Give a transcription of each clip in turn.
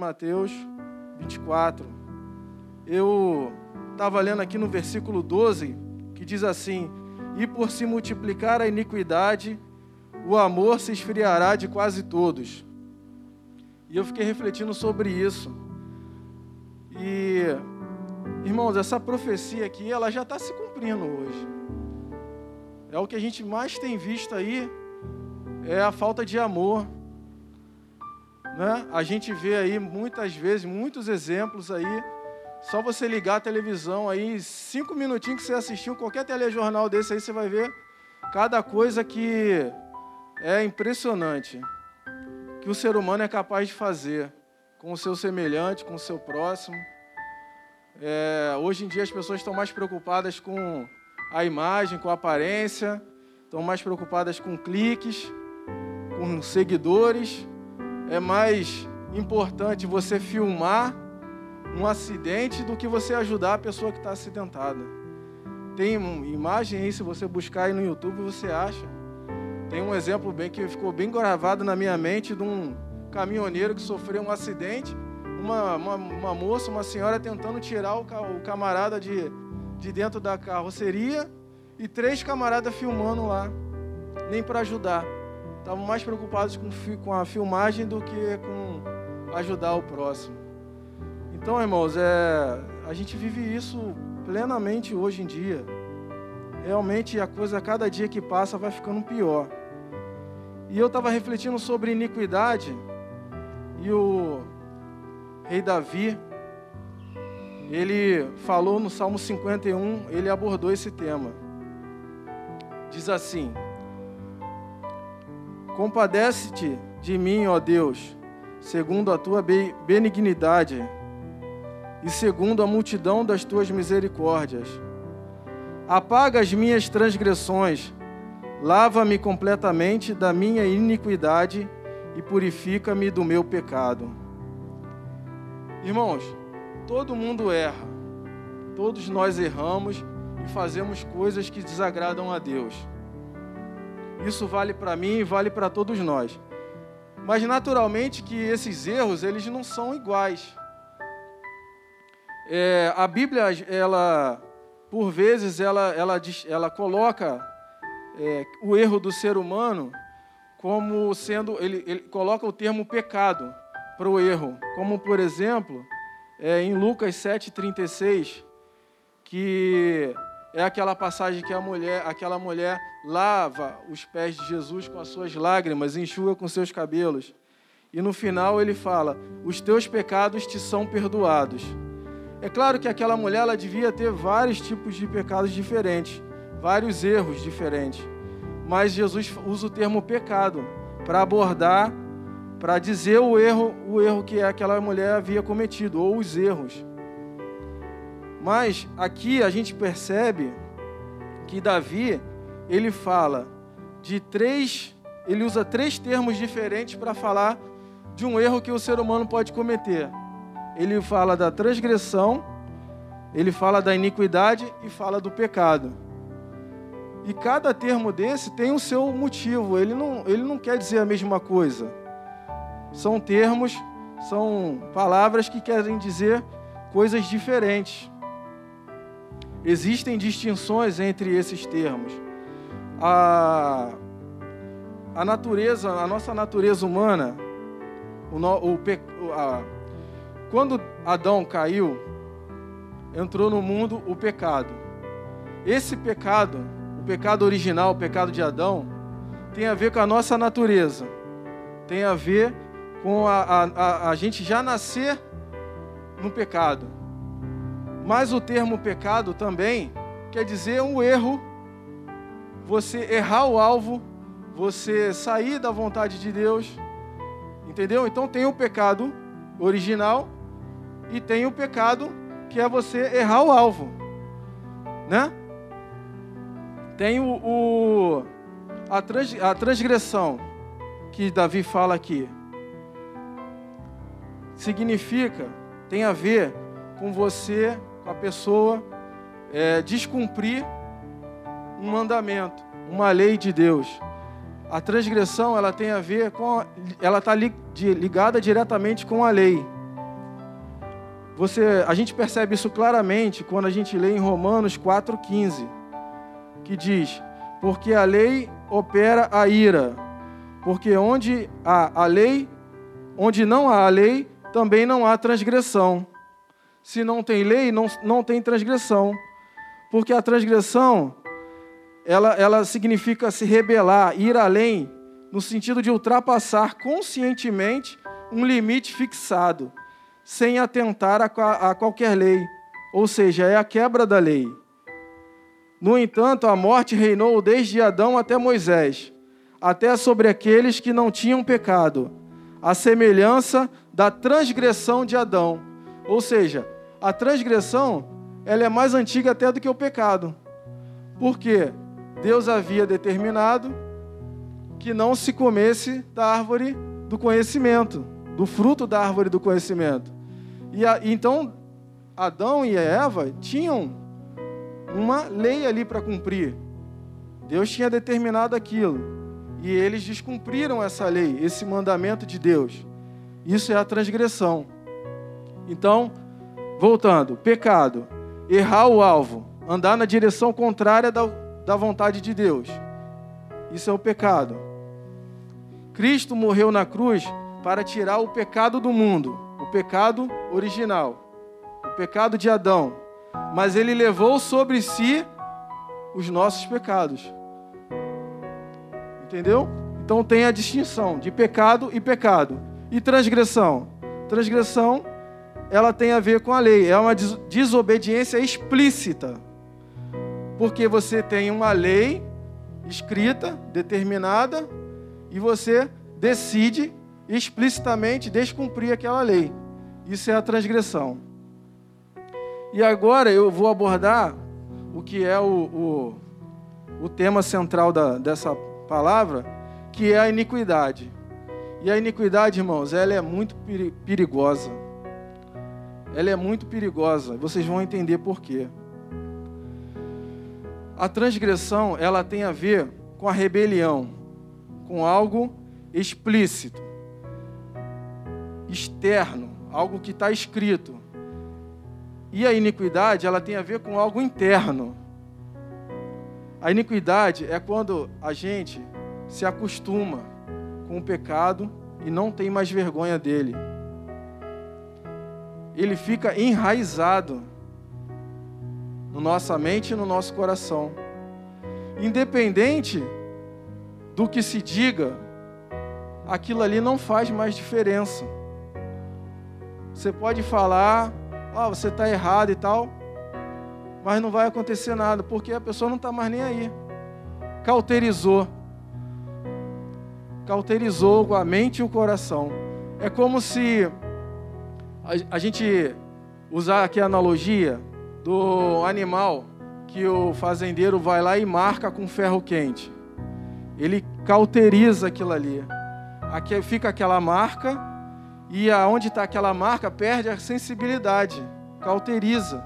Mateus 24. Eu estava lendo aqui no versículo 12, que diz assim: E por se multiplicar a iniquidade, o amor se esfriará de quase todos. E eu fiquei refletindo sobre isso. E, irmãos, essa profecia aqui, ela já está se cumprindo hoje. É o que a gente mais tem visto aí, é a falta de amor. Né? A gente vê aí muitas vezes, muitos exemplos aí. Só você ligar a televisão aí, cinco minutinhos que você assistiu qualquer telejornal desse aí, você vai ver cada coisa que é impressionante que o ser humano é capaz de fazer com o seu semelhante, com o seu próximo. É, hoje em dia as pessoas estão mais preocupadas com a imagem, com a aparência, estão mais preocupadas com cliques, com seguidores. É mais importante você filmar um acidente do que você ajudar a pessoa que está acidentada. Tem imagem aí, se você buscar aí no YouTube, você acha. Tem um exemplo bem que ficou bem gravado na minha mente de um caminhoneiro que sofreu um acidente, uma, uma, uma moça, uma senhora tentando tirar o, o camarada de, de dentro da carroceria e três camaradas filmando lá, nem para ajudar. Estavam mais preocupados com, com a filmagem do que com ajudar o próximo. Então, irmãos, é, a gente vive isso plenamente hoje em dia. Realmente a coisa, cada dia que passa, vai ficando pior. E eu estava refletindo sobre iniquidade, e o rei Davi, ele falou no Salmo 51, ele abordou esse tema. Diz assim: Compadece-te de mim, ó Deus, segundo a tua benignidade e segundo a multidão das tuas misericórdias. Apaga as minhas transgressões, lava-me completamente da minha iniquidade e purifica-me do meu pecado. Irmãos, todo mundo erra, todos nós erramos e fazemos coisas que desagradam a Deus. Isso vale para mim e vale para todos nós. Mas naturalmente que esses erros eles não são iguais. É, a Bíblia, ela, por vezes, ela, ela, ela coloca é, o erro do ser humano como sendo, ele, ele coloca o termo pecado para o erro, como por exemplo, é, em Lucas 7,36, que é aquela passagem que a mulher, aquela mulher lava os pés de Jesus com as suas lágrimas, enxuga com seus cabelos. E no final ele fala: Os teus pecados te são perdoados. É claro que aquela mulher ela devia ter vários tipos de pecados diferentes, vários erros diferentes. Mas Jesus usa o termo pecado para abordar, para dizer o erro, o erro que aquela mulher havia cometido ou os erros. Mas aqui a gente percebe que Davi, ele fala de três, ele usa três termos diferentes para falar de um erro que o ser humano pode cometer ele fala da transgressão, ele fala da iniquidade e fala do pecado. E cada termo desse tem o seu motivo, ele não, ele não quer dizer a mesma coisa. São termos, são palavras que querem dizer coisas diferentes. Existem distinções entre esses termos. A, a natureza, a nossa natureza humana, o, o, a, quando Adão caiu, entrou no mundo o pecado. Esse pecado, o pecado original, o pecado de Adão, tem a ver com a nossa natureza, tem a ver com a, a, a, a gente já nascer no pecado. Mas o termo pecado também quer dizer um erro, você errar o alvo, você sair da vontade de Deus, entendeu? Então tem o pecado original e tem o pecado que é você errar o alvo, né? Tem o, o a, trans, a transgressão que Davi fala aqui. Significa, tem a ver com você, com a pessoa, é, descumprir um mandamento, uma lei de Deus. A transgressão ela tem a ver com, ela está ligada diretamente com a lei você, a gente percebe isso claramente quando a gente lê em Romanos 4,15, que diz: Porque a lei opera a ira, porque onde há a lei, onde não há a lei, também não há transgressão. Se não tem lei, não, não tem transgressão. Porque a transgressão, ela, ela significa se rebelar, ir além, no sentido de ultrapassar conscientemente um limite fixado sem atentar a, a qualquer lei, ou seja, é a quebra da lei. No entanto, a morte reinou desde Adão até Moisés, até sobre aqueles que não tinham pecado, a semelhança da transgressão de Adão. Ou seja, a transgressão ela é mais antiga até do que o pecado. Porque Deus havia determinado que não se comesse da árvore do conhecimento, do fruto da árvore do conhecimento. E a, então Adão e Eva tinham uma lei ali para cumprir. Deus tinha determinado aquilo. E eles descumpriram essa lei, esse mandamento de Deus. Isso é a transgressão. Então, voltando: pecado, errar o alvo, andar na direção contrária da, da vontade de Deus. Isso é o pecado. Cristo morreu na cruz para tirar o pecado do mundo o pecado original, o pecado de Adão, mas ele levou sobre si os nossos pecados. Entendeu? Então tem a distinção de pecado e pecado. E transgressão? Transgressão, ela tem a ver com a lei, é uma desobediência explícita. Porque você tem uma lei escrita, determinada, e você decide explicitamente descumprir aquela lei. Isso é a transgressão. E agora eu vou abordar o que é o, o, o tema central da, dessa palavra, que é a iniquidade. E a iniquidade, irmãos, ela é muito perigosa. Ela é muito perigosa. Vocês vão entender por quê. A transgressão, ela tem a ver com a rebelião, com algo explícito externo, algo que está escrito. E a iniquidade, ela tem a ver com algo interno. A iniquidade é quando a gente se acostuma com o pecado e não tem mais vergonha dele. Ele fica enraizado na nossa mente e no nosso coração. Independente do que se diga, aquilo ali não faz mais diferença. Você pode falar, oh, você está errado e tal, mas não vai acontecer nada, porque a pessoa não está mais nem aí. Cauterizou. Cauterizou a mente e o coração. É como se a, gente usar aqui a analogia do animal que o fazendeiro vai lá e marca com ferro quente. Ele cauteriza aquilo ali. Aqui fica aquela marca e aonde está aquela marca, perde a sensibilidade, cauteriza.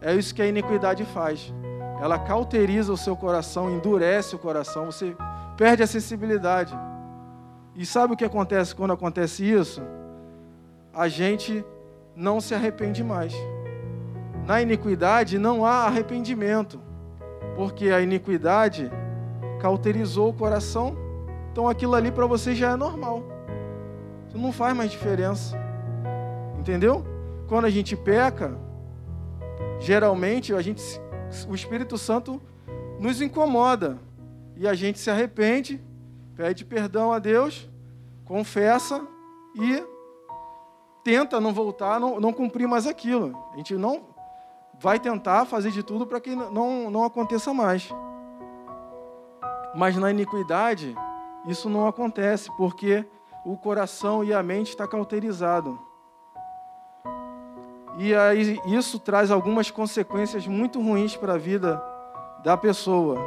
É isso que a iniquidade faz. Ela cauteriza o seu coração, endurece o coração, você perde a sensibilidade. E sabe o que acontece quando acontece isso? A gente não se arrepende mais. Na iniquidade não há arrependimento, porque a iniquidade cauterizou o coração, então aquilo ali para você já é normal não faz mais diferença. Entendeu? Quando a gente peca, geralmente a gente, o Espírito Santo nos incomoda e a gente se arrepende, pede perdão a Deus, confessa e tenta não voltar, não, não cumprir mais aquilo. A gente não vai tentar fazer de tudo para que não, não aconteça mais. Mas na iniquidade, isso não acontece, porque o coração e a mente está cauterizado. E aí isso traz algumas consequências muito ruins para a vida da pessoa.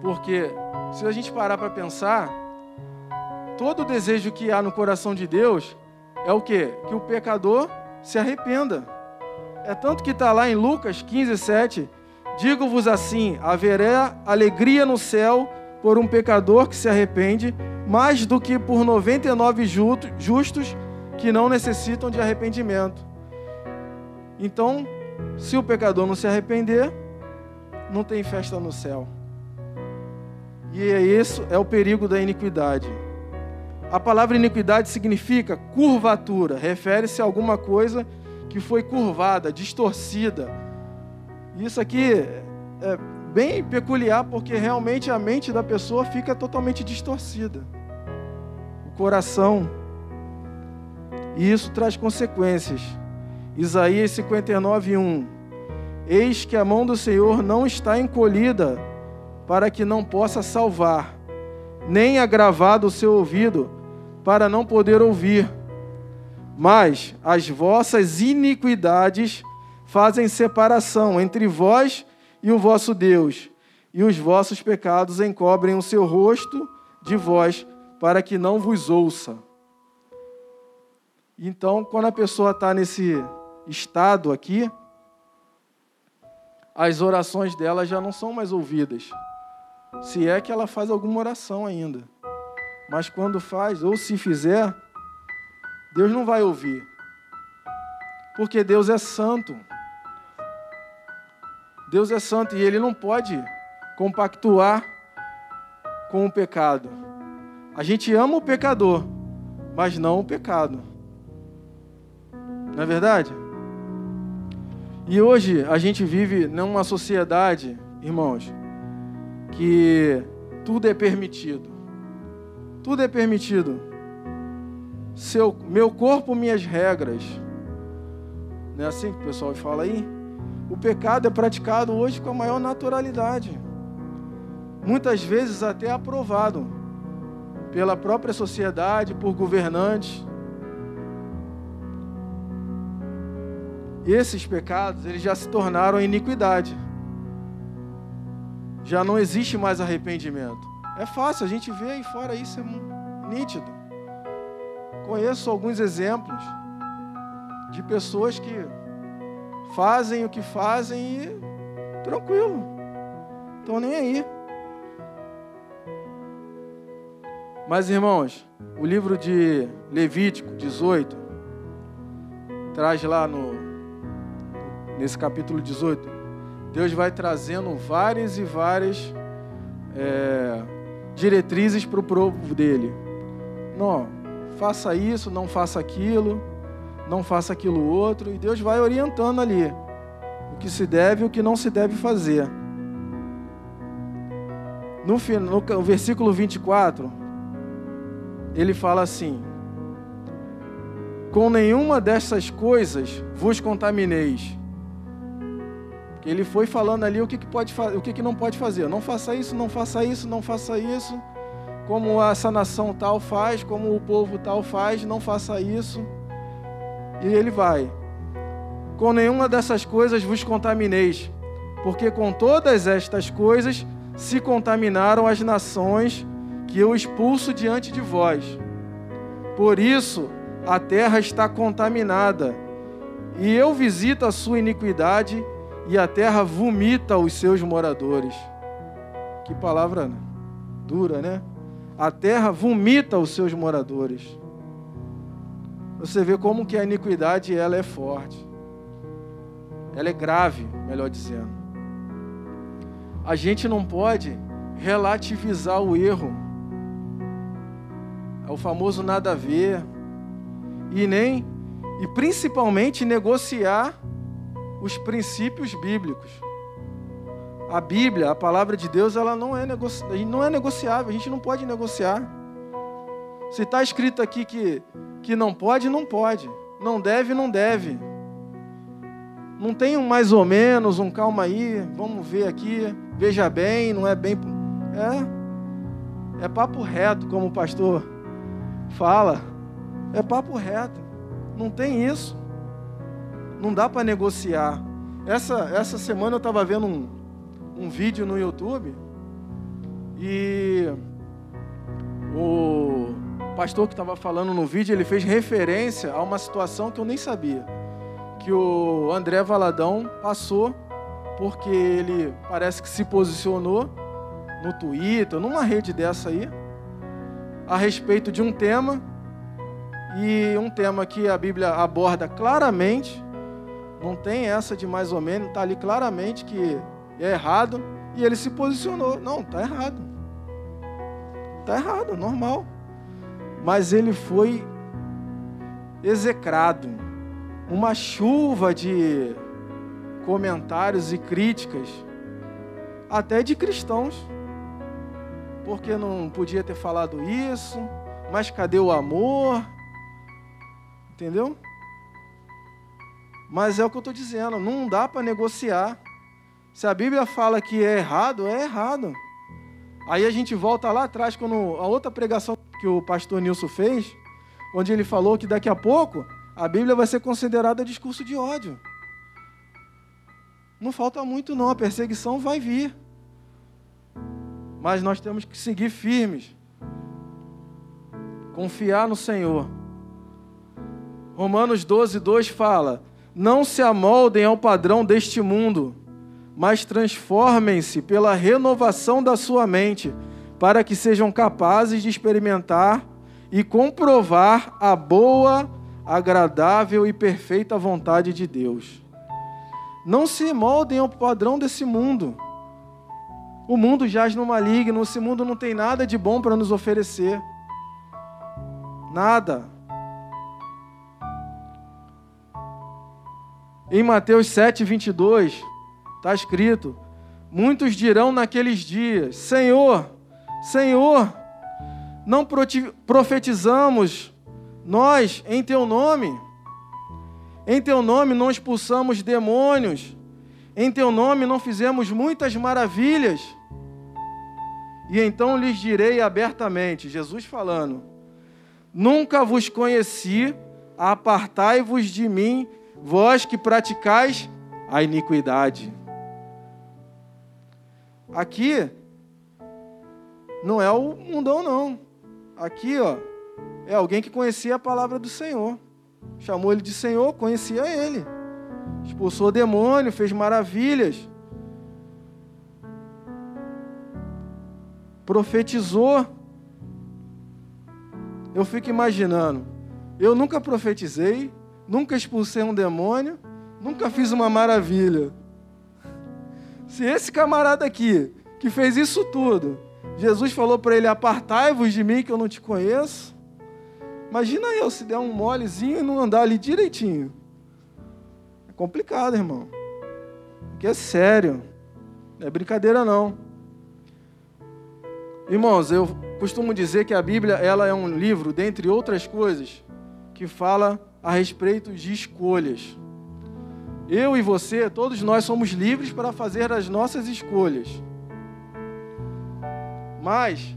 Porque se a gente parar para pensar, todo desejo que há no coração de Deus é o quê? Que o pecador se arrependa. É tanto que está lá em Lucas 15, 7. Digo-vos assim: haverá alegria no céu por um pecador que se arrepende, mais do que por 99 justos que não necessitam de arrependimento. Então, se o pecador não se arrepender, não tem festa no céu. E é isso é o perigo da iniquidade. A palavra iniquidade significa curvatura, refere-se a alguma coisa que foi curvada, distorcida. Isso aqui é bem peculiar porque realmente a mente da pessoa fica totalmente distorcida. O coração. E isso traz consequências. Isaías 59, 1. Eis que a mão do Senhor não está encolhida para que não possa salvar, nem agravado o seu ouvido para não poder ouvir. Mas as vossas iniquidades fazem separação entre vós e o vosso Deus, e os vossos pecados encobrem o seu rosto de vós, para que não vos ouça. Então, quando a pessoa está nesse estado aqui, as orações dela já não são mais ouvidas. Se é que ela faz alguma oração ainda. Mas quando faz, ou se fizer, Deus não vai ouvir. Porque Deus é santo. Deus é santo e ele não pode compactuar com o pecado. A gente ama o pecador, mas não o pecado. Não é verdade? E hoje a gente vive numa sociedade, irmãos, que tudo é permitido. Tudo é permitido. Seu, meu corpo, minhas regras. Não é assim que o pessoal fala aí? O pecado é praticado hoje com a maior naturalidade. Muitas vezes até aprovado pela própria sociedade, por governantes. Esses pecados, eles já se tornaram iniquidade. Já não existe mais arrependimento. É fácil, a gente vê aí fora isso é nítido. Conheço alguns exemplos de pessoas que fazem o que fazem e tranquilo, estão nem aí. Mas irmãos, o livro de Levítico 18 traz lá no nesse capítulo 18, Deus vai trazendo várias e várias é, diretrizes para o povo dele. Não, faça isso, não faça aquilo não faça aquilo outro, e Deus vai orientando ali o que se deve e o que não se deve fazer. No, no versículo 24, ele fala assim: Com nenhuma dessas coisas vos contamineis. Ele foi falando ali o que, que pode o que, que não pode fazer. Não faça isso, não faça isso, não faça isso. Como essa nação tal faz, como o povo tal faz, não faça isso. E ele vai: Com nenhuma dessas coisas vos contamineis, porque com todas estas coisas se contaminaram as nações que eu expulso diante de vós. Por isso a terra está contaminada, e eu visito a sua iniquidade, e a terra vomita os seus moradores. Que palavra dura, né? A terra vomita os seus moradores. Você vê como que a iniquidade ela é forte. Ela é grave, melhor dizendo. A gente não pode relativizar o erro. É o famoso nada a ver. E nem e principalmente negociar os princípios bíblicos. A Bíblia, a palavra de Deus, ela não é, negoci... não é negociável, a gente não pode negociar. Se está escrito aqui que que não pode, não pode. Não deve, não deve. Não tem um mais ou menos, um calma aí, vamos ver aqui, veja bem, não é bem. É, é papo reto, como o pastor fala. É papo reto. Não tem isso. Não dá para negociar. Essa, essa semana eu estava vendo um, um vídeo no YouTube e o pastor que estava falando no vídeo, ele fez referência a uma situação que eu nem sabia. Que o André Valadão passou porque ele parece que se posicionou no Twitter, numa rede dessa aí, a respeito de um tema, E um tema que a Bíblia aborda claramente, não tem essa de mais ou menos, está ali claramente que é errado, e ele se posicionou. Não, está errado. Está errado, normal. Mas ele foi execrado. Uma chuva de comentários e críticas, até de cristãos. Porque não podia ter falado isso, mas cadê o amor? Entendeu? Mas é o que eu estou dizendo, não dá para negociar. Se a Bíblia fala que é errado, é errado. Aí a gente volta lá atrás, quando a outra pregação que o pastor Nilson fez, onde ele falou que daqui a pouco a Bíblia vai ser considerada discurso de ódio. Não falta muito, não, a perseguição vai vir. Mas nós temos que seguir firmes, confiar no Senhor. Romanos 12, 2 fala: Não se amoldem ao padrão deste mundo, mas transformem-se pela renovação da sua mente, para que sejam capazes de experimentar e comprovar a boa, agradável e perfeita vontade de Deus. Não se moldem ao padrão desse mundo. O mundo jaz no maligno, esse mundo não tem nada de bom para nos oferecer. Nada. Em Mateus 7, 22, está escrito: Muitos dirão naqueles dias: Senhor, Senhor, não profetizamos nós em teu nome? Em teu nome não expulsamos demônios? Em teu nome não fizemos muitas maravilhas? E então lhes direi abertamente: Jesus falando, Nunca vos conheci, apartai-vos de mim, vós que praticais a iniquidade. Aqui não é o mundão, não. Aqui, ó, é alguém que conhecia a palavra do Senhor. Chamou ele de Senhor, conhecia ele. Expulsou o demônio, fez maravilhas. Profetizou. Eu fico imaginando. Eu nunca profetizei, nunca expulsei um demônio, nunca fiz uma maravilha. Se esse camarada aqui, que fez isso tudo, Jesus falou para ele: Apartai-vos de mim que eu não te conheço. Imagina eu se der um molezinho e não andar ali direitinho. É complicado, irmão. Porque é sério. Não é brincadeira, não. Irmãos, eu costumo dizer que a Bíblia ela é um livro, dentre outras coisas, que fala a respeito de escolhas. Eu e você, todos nós somos livres para fazer as nossas escolhas. Mas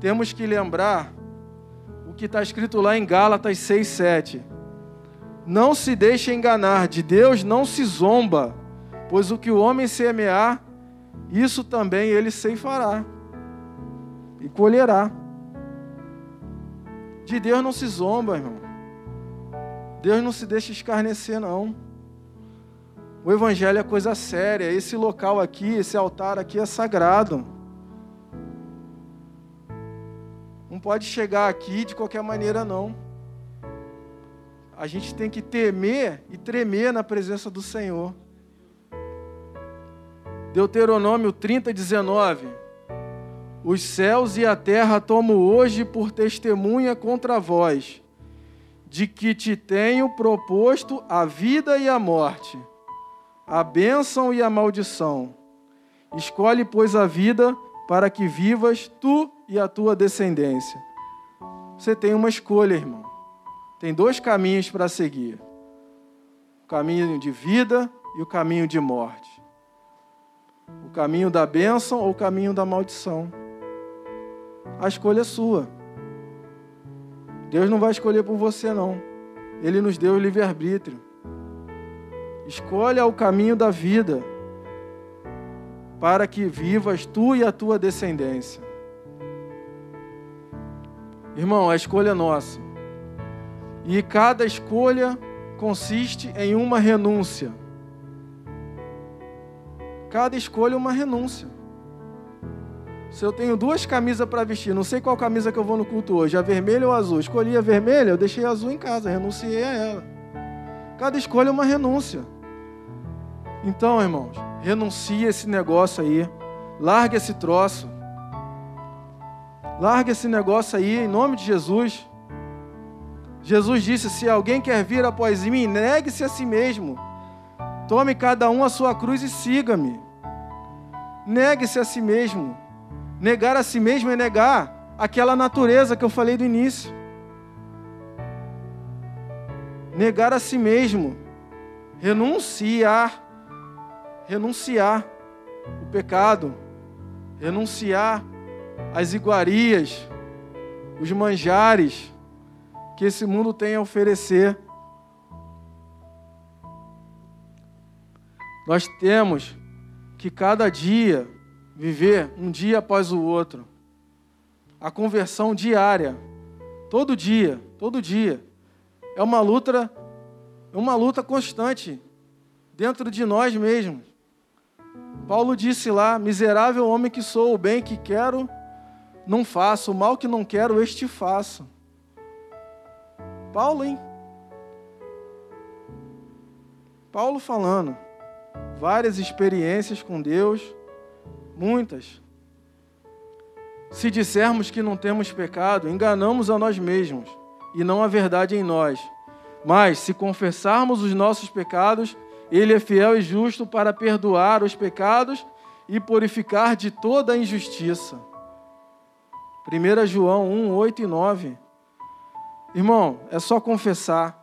temos que lembrar o que está escrito lá em Gálatas 6, 7. Não se deixe enganar, de Deus não se zomba, pois o que o homem semear, isso também ele ceifará e colherá. De Deus não se zomba, irmão. Deus não se deixa escarnecer, não. O Evangelho é coisa séria. Esse local aqui, esse altar aqui é sagrado. Não pode chegar aqui de qualquer maneira, não. A gente tem que temer e tremer na presença do Senhor. Deuteronômio 30, 19. Os céus e a terra tomo hoje por testemunha contra vós, de que te tenho proposto a vida e a morte, a bênção e a maldição. Escolhe, pois, a vida para que vivas tu e a tua descendência. Você tem uma escolha, irmão. Tem dois caminhos para seguir: o caminho de vida e o caminho de morte. O caminho da bênção ou o caminho da maldição a escolha é sua. Deus não vai escolher por você, não. Ele nos deu o livre-arbítrio. Escolha o caminho da vida, para que vivas tu e a tua descendência. Irmão, a escolha é nossa. E cada escolha consiste em uma renúncia. Cada escolha é uma renúncia. Se eu tenho duas camisas para vestir, não sei qual camisa que eu vou no culto hoje, a vermelha ou a azul. Escolhi a vermelha, eu deixei a azul em casa, renunciei a ela. Cada escolha é uma renúncia. Então, irmãos, renuncia esse negócio aí. Larga esse troço. Larga esse negócio aí em nome de Jesus. Jesus disse: Se alguém quer vir após mim, negue-se a si mesmo. Tome cada um a sua cruz e siga-me. Negue-se a si mesmo. Negar a si mesmo é negar aquela natureza que eu falei do início. Negar a si mesmo. Renunciar. Renunciar o pecado. Renunciar as iguarias, os manjares que esse mundo tem a oferecer. Nós temos que cada dia viver um dia após o outro. A conversão diária, todo dia, todo dia. É uma luta, é uma luta constante dentro de nós mesmos. Paulo disse lá: Miserável homem que sou, o bem que quero, não faço, o mal que não quero, este faço. Paulo, hein? Paulo falando. Várias experiências com Deus, muitas. Se dissermos que não temos pecado, enganamos a nós mesmos e não a verdade em nós. Mas, se confessarmos os nossos pecados, Ele é fiel e justo para perdoar os pecados e purificar de toda a injustiça. 1 João 1, 8 e 9. Irmão, é só confessar.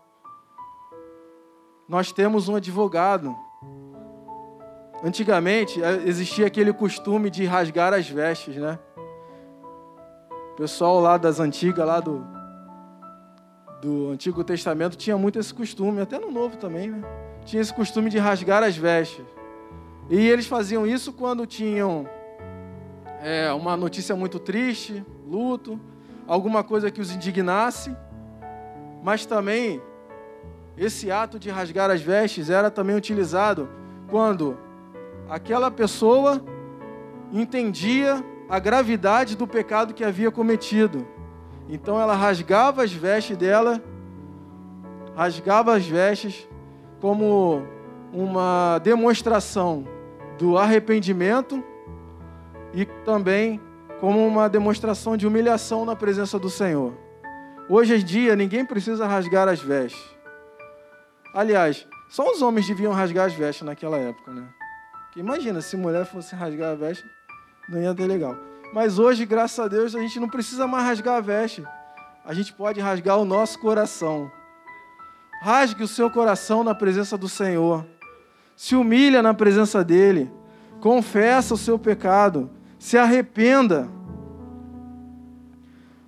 Nós temos um advogado. Antigamente eh, existia aquele costume de rasgar as vestes, né? O pessoal lá das antigas, lá do, do Antigo Testamento, tinha muito esse costume, até no Novo também, né? Tinha esse costume de rasgar as vestes. E eles faziam isso quando tinham é, uma notícia muito triste, luto, alguma coisa que os indignasse mas também esse ato de rasgar as vestes era também utilizado quando aquela pessoa entendia a gravidade do pecado que havia cometido. Então ela rasgava as vestes dela, rasgava as vestes como uma demonstração do arrependimento e também como uma demonstração de humilhação na presença do Senhor. Hoje em dia, ninguém precisa rasgar as vestes. Aliás, só os homens deviam rasgar as vestes naquela época, né? Porque imagina, se mulher fosse rasgar a veste, não ia ter legal. Mas hoje, graças a Deus, a gente não precisa mais rasgar a veste. A gente pode rasgar o nosso coração. Rasgue o seu coração na presença do Senhor. Se humilha na presença dEle. Confessa o seu pecado. Se arrependa.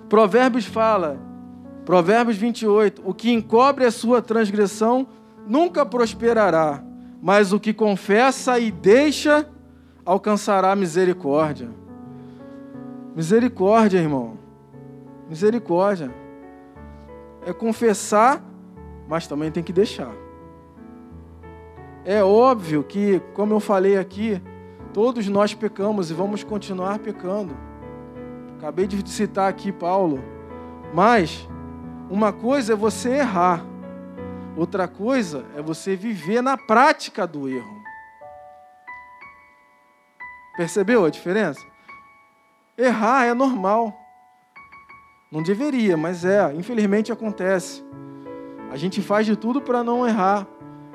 Provérbios fala Provérbios 28: O que encobre a sua transgressão nunca prosperará, mas o que confessa e deixa alcançará misericórdia. Misericórdia, irmão. Misericórdia. É confessar, mas também tem que deixar. É óbvio que, como eu falei aqui, todos nós pecamos e vamos continuar pecando. Acabei de citar aqui Paulo. Mas uma coisa é você errar, outra coisa é você viver na prática do erro. Percebeu a diferença? Errar é normal. Não deveria, mas é, infelizmente acontece. A gente faz de tudo para não errar,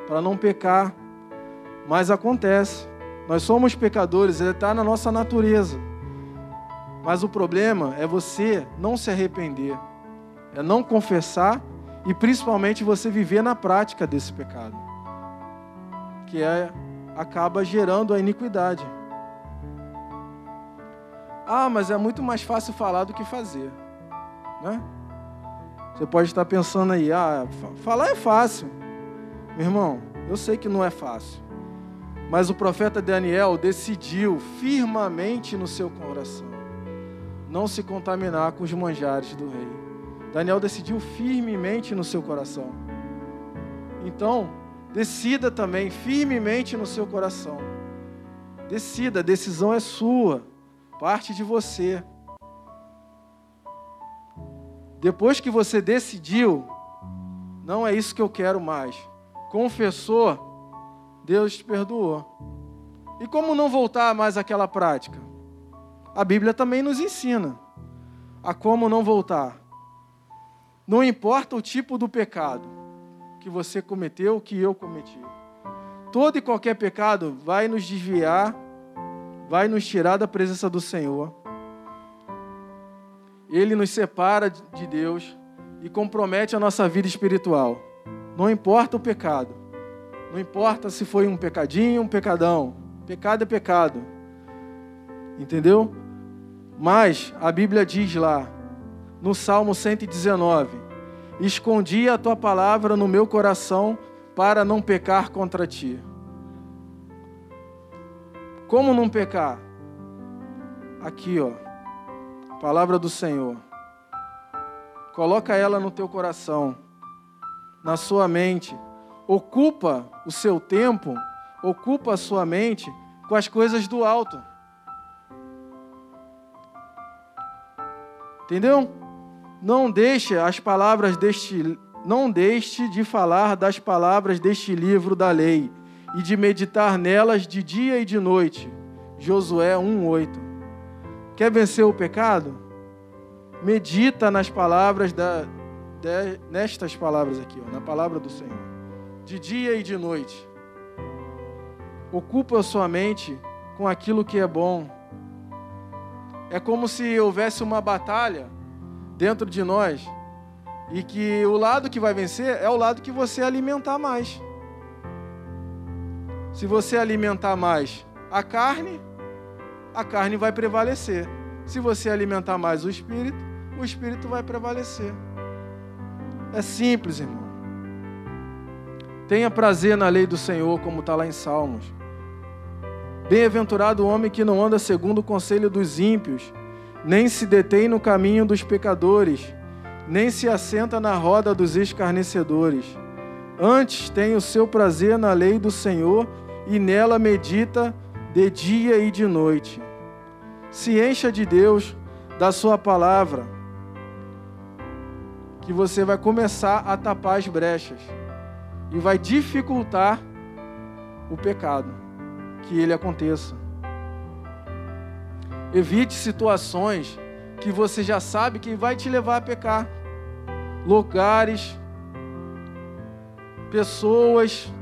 para não pecar, mas acontece. Nós somos pecadores, ele está na nossa natureza. Mas o problema é você não se arrepender é não confessar e principalmente você viver na prática desse pecado, que é acaba gerando a iniquidade. Ah, mas é muito mais fácil falar do que fazer, né? Você pode estar pensando aí, ah, falar é fácil. Meu irmão, eu sei que não é fácil. Mas o profeta Daniel decidiu firmemente no seu coração não se contaminar com os manjares do rei. Daniel decidiu firmemente no seu coração. Então, decida também firmemente no seu coração. Decida, a decisão é sua. parte de você. Depois que você decidiu, não é isso que eu quero mais. Confessou, Deus te perdoou. E como não voltar mais àquela prática? A Bíblia também nos ensina a como não voltar. Não importa o tipo do pecado que você cometeu, que eu cometi. Todo e qualquer pecado vai nos desviar, vai nos tirar da presença do Senhor. Ele nos separa de Deus e compromete a nossa vida espiritual. Não importa o pecado. Não importa se foi um pecadinho, um pecadão. Pecado é pecado. Entendeu? Mas a Bíblia diz lá, no Salmo 119: Escondi a tua palavra no meu coração para não pecar contra ti. Como não pecar? Aqui, ó. Palavra do Senhor. Coloca ela no teu coração, na sua mente. Ocupa o seu tempo, ocupa a sua mente com as coisas do alto. Entendeu? Não deixe as palavras deste não deixe de falar das palavras deste livro da lei e de meditar nelas de dia e de noite. Josué 1:8. Quer vencer o pecado? Medita nas palavras da de, nestas palavras aqui, ó, na palavra do Senhor. De dia e de noite. Ocupa sua mente com aquilo que é bom. É como se houvesse uma batalha dentro de nós e que o lado que vai vencer é o lado que você alimentar mais. Se você alimentar mais a carne, a carne vai prevalecer. Se você alimentar mais o espírito, o espírito vai prevalecer. É simples, irmão. Tenha prazer na lei do Senhor, como está lá em Salmos. Bem-aventurado o homem que não anda segundo o conselho dos ímpios nem se detém no caminho dos pecadores, nem se assenta na roda dos escarnecedores. Antes tem o seu prazer na lei do Senhor e nela medita de dia e de noite. Se encha de Deus, da Sua palavra, que você vai começar a tapar as brechas e vai dificultar o pecado que ele aconteça. Evite situações que você já sabe que vai te levar a pecar. Lugares, pessoas.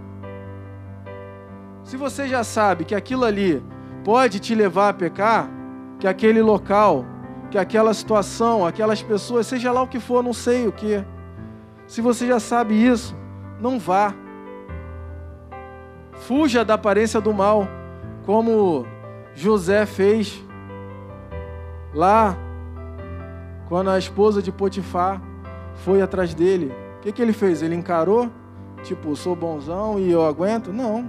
Se você já sabe que aquilo ali pode te levar a pecar, que aquele local, que aquela situação, aquelas pessoas, seja lá o que for, não sei o que. Se você já sabe isso, não vá. Fuja da aparência do mal, como José fez Lá, quando a esposa de Potifar foi atrás dele, o que, que ele fez? Ele encarou, tipo, sou bonzão e eu aguento? Não.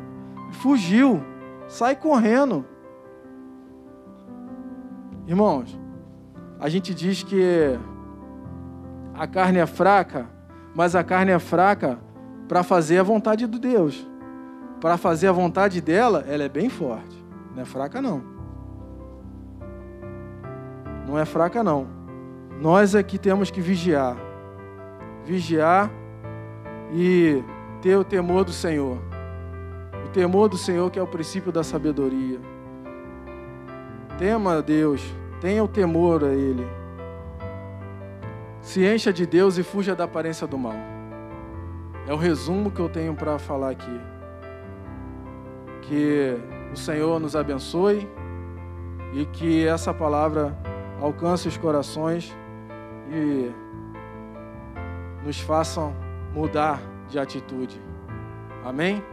Fugiu, sai correndo. Irmãos, a gente diz que a carne é fraca, mas a carne é fraca para fazer a vontade de Deus. Para fazer a vontade dela, ela é bem forte. Não é fraca, não. Não é fraca, não. Nós aqui é temos que vigiar. Vigiar e ter o temor do Senhor. O temor do Senhor que é o princípio da sabedoria. Tema a Deus, tenha o temor a Ele. Se encha de Deus e fuja da aparência do mal. É o resumo que eu tenho para falar aqui. Que o Senhor nos abençoe e que essa palavra alcance os corações e nos façam mudar de atitude. Amém?